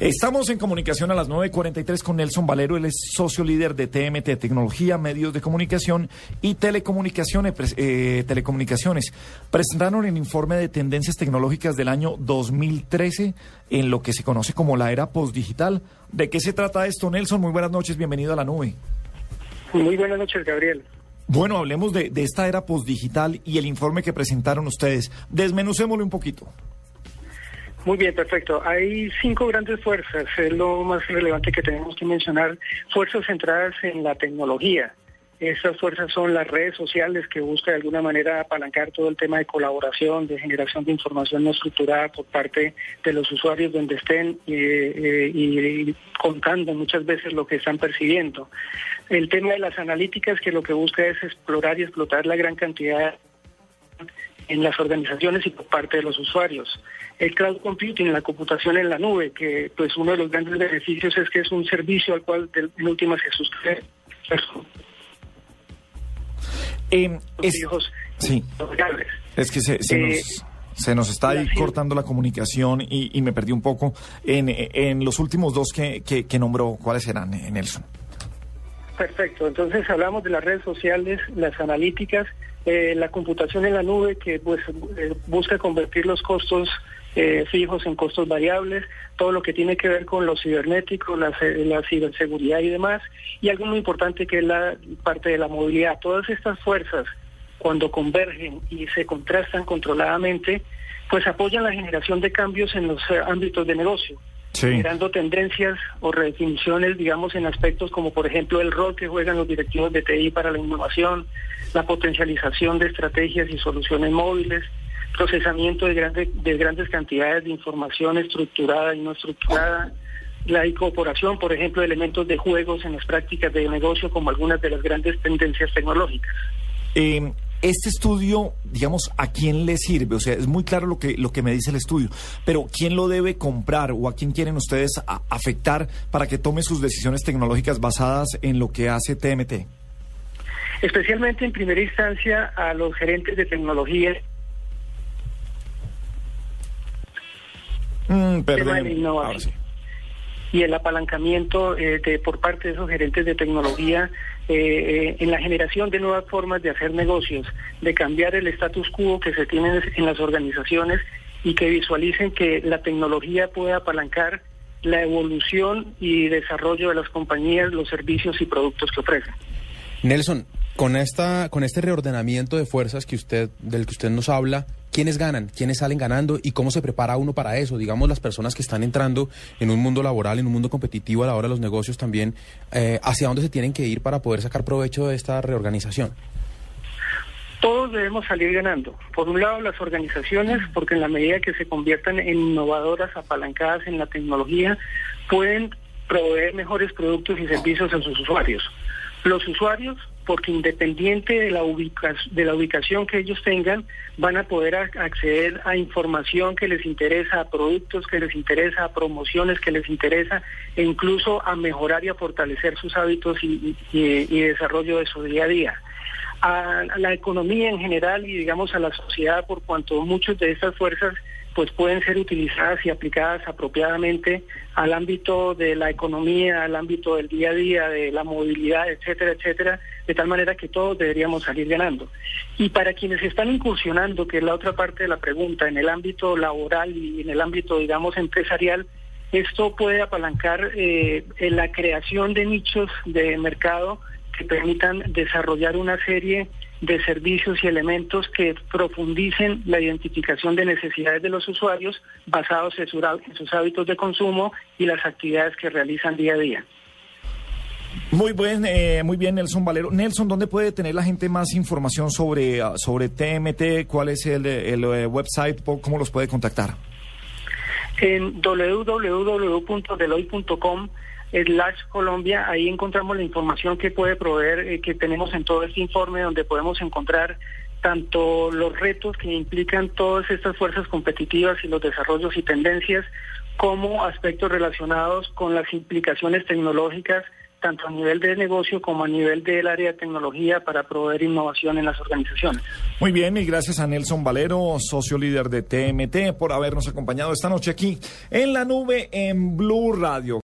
Estamos en comunicación a las 9.43 con Nelson Valero, él es socio líder de TMT, Tecnología, Medios de Comunicación y Telecomunicaciones. Eh, telecomunicaciones. Presentaron el informe de tendencias tecnológicas del año 2013 en lo que se conoce como la era postdigital. ¿De qué se trata esto, Nelson? Muy buenas noches, bienvenido a la nube. Muy buenas noches, Gabriel. Bueno, hablemos de, de esta era postdigital y el informe que presentaron ustedes. Desmenucémoslo un poquito. Muy bien, perfecto. Hay cinco grandes fuerzas, es lo más relevante que tenemos que mencionar, fuerzas centradas en la tecnología. Estas fuerzas son las redes sociales que buscan de alguna manera apalancar todo el tema de colaboración, de generación de información no estructurada por parte de los usuarios donde estén eh, eh, y contando muchas veces lo que están percibiendo. El tema de las analíticas que lo que busca es explorar y explotar la gran cantidad en las organizaciones y por parte de los usuarios. El cloud computing, la computación en la nube, que pues uno de los grandes beneficios es que es un servicio al cual en última se suscribe. Eh, es, sí. Es que se, eh, se, nos, está ahí cortando la comunicación y, me perdí un poco. En, en los últimos dos que, que, nombró, ¿cuáles eran, eh, Nelson? Perfecto, entonces hablamos de las redes sociales, las analíticas, eh, la computación en la nube que pues busca convertir los costos eh, fijos en costos variables, todo lo que tiene que ver con lo cibernético, la, la, ciberseguridad y demás, y algo muy importante que es la parte de la movilidad. Todas estas fuerzas, cuando convergen y se contrastan controladamente, pues apoyan la generación de cambios en los eh, ámbitos de negocio. Generando tendencias o redefiniciones, digamos, en aspectos como, por ejemplo, el rol que juegan los directivos de TI para la innovación, la potencialización de estrategias y soluciones móviles, procesamiento de, grandes de grandes cantidades de información estructurada y no estructurada, la incorporación, por ejemplo, de elementos de juegos en las prácticas de negocio como algunas de las grandes tendencias tecnológicas. Em, este estudio, digamos, ¿a quién le sirve? O sea, es muy claro lo que, lo que me dice el estudio, pero ¿quién lo debe comprar o a quién quieren ustedes afectar para que tome sus decisiones tecnológicas basadas en lo que hace TMT? Especialmente en primera instancia a los gerentes de tecnología. Mm, y el apalancamiento eh, por parte de esos gerentes de tecnología eh, eh, en la generación de nuevas formas de hacer negocios, de cambiar el status quo que se tiene en las organizaciones y que visualicen que la tecnología puede apalancar la evolución y desarrollo de las compañías, los servicios y productos que ofrecen. Nelson, con esta, con este reordenamiento de fuerzas que usted, del que usted nos habla, ¿quiénes ganan? ¿Quiénes salen ganando? ¿Y cómo se prepara uno para eso? Digamos, las personas que están entrando en un mundo laboral, en un mundo competitivo a la hora de los negocios también, eh, ¿hacia dónde se tienen que ir para poder sacar provecho de esta reorganización? Todos debemos salir ganando. Por un lado, las organizaciones, porque en la medida que se conviertan en innovadoras, apalancadas en la tecnología, pueden proveer mejores productos y servicios a sus usuarios. Los usuarios porque independiente de la, de la ubicación que ellos tengan, van a poder acceder a información que les interesa, a productos que les interesa, a promociones que les interesa, e incluso a mejorar y a fortalecer sus hábitos y, y desarrollo de su día a día. A la economía en general y digamos a la sociedad por cuanto muchas de estas fuerzas pues pueden ser utilizadas y aplicadas apropiadamente al ámbito de la economía, al ámbito del día a día, de la movilidad, etcétera, etcétera, de tal manera que todos deberíamos salir ganando. Y para quienes están incursionando, que es la otra parte de la pregunta, en el ámbito laboral y en el ámbito, digamos, empresarial, esto puede apalancar eh, en la creación de nichos de mercado que permitan desarrollar una serie de servicios y elementos que profundicen la identificación de necesidades de los usuarios basados en, sus hábitos de consumo y las actividades que realizan día a día. Muy buen, eh, muy bien, Nelson Valero. Nelson, ¿dónde puede tener la gente más información sobre, ah, sobre TMT? ¿Cuál es el, el eh, website? ¿Cómo los puede contactar? En www.deloy.com slash Colombia, ahí encontramos la información que puede proveer, eh, que tenemos en todo este informe, donde podemos encontrar tanto los retos que implican todas estas fuerzas competitivas y los desarrollos y tendencias, como aspectos relacionados con las implicaciones tecnológicas tanto a nivel de negocio como a nivel del área de tecnología para proveer innovación en las organizaciones. Muy bien, y gracias a Nelson Valero, socio líder de TMT, por habernos acompañado esta noche aquí en la nube en Blue Radio.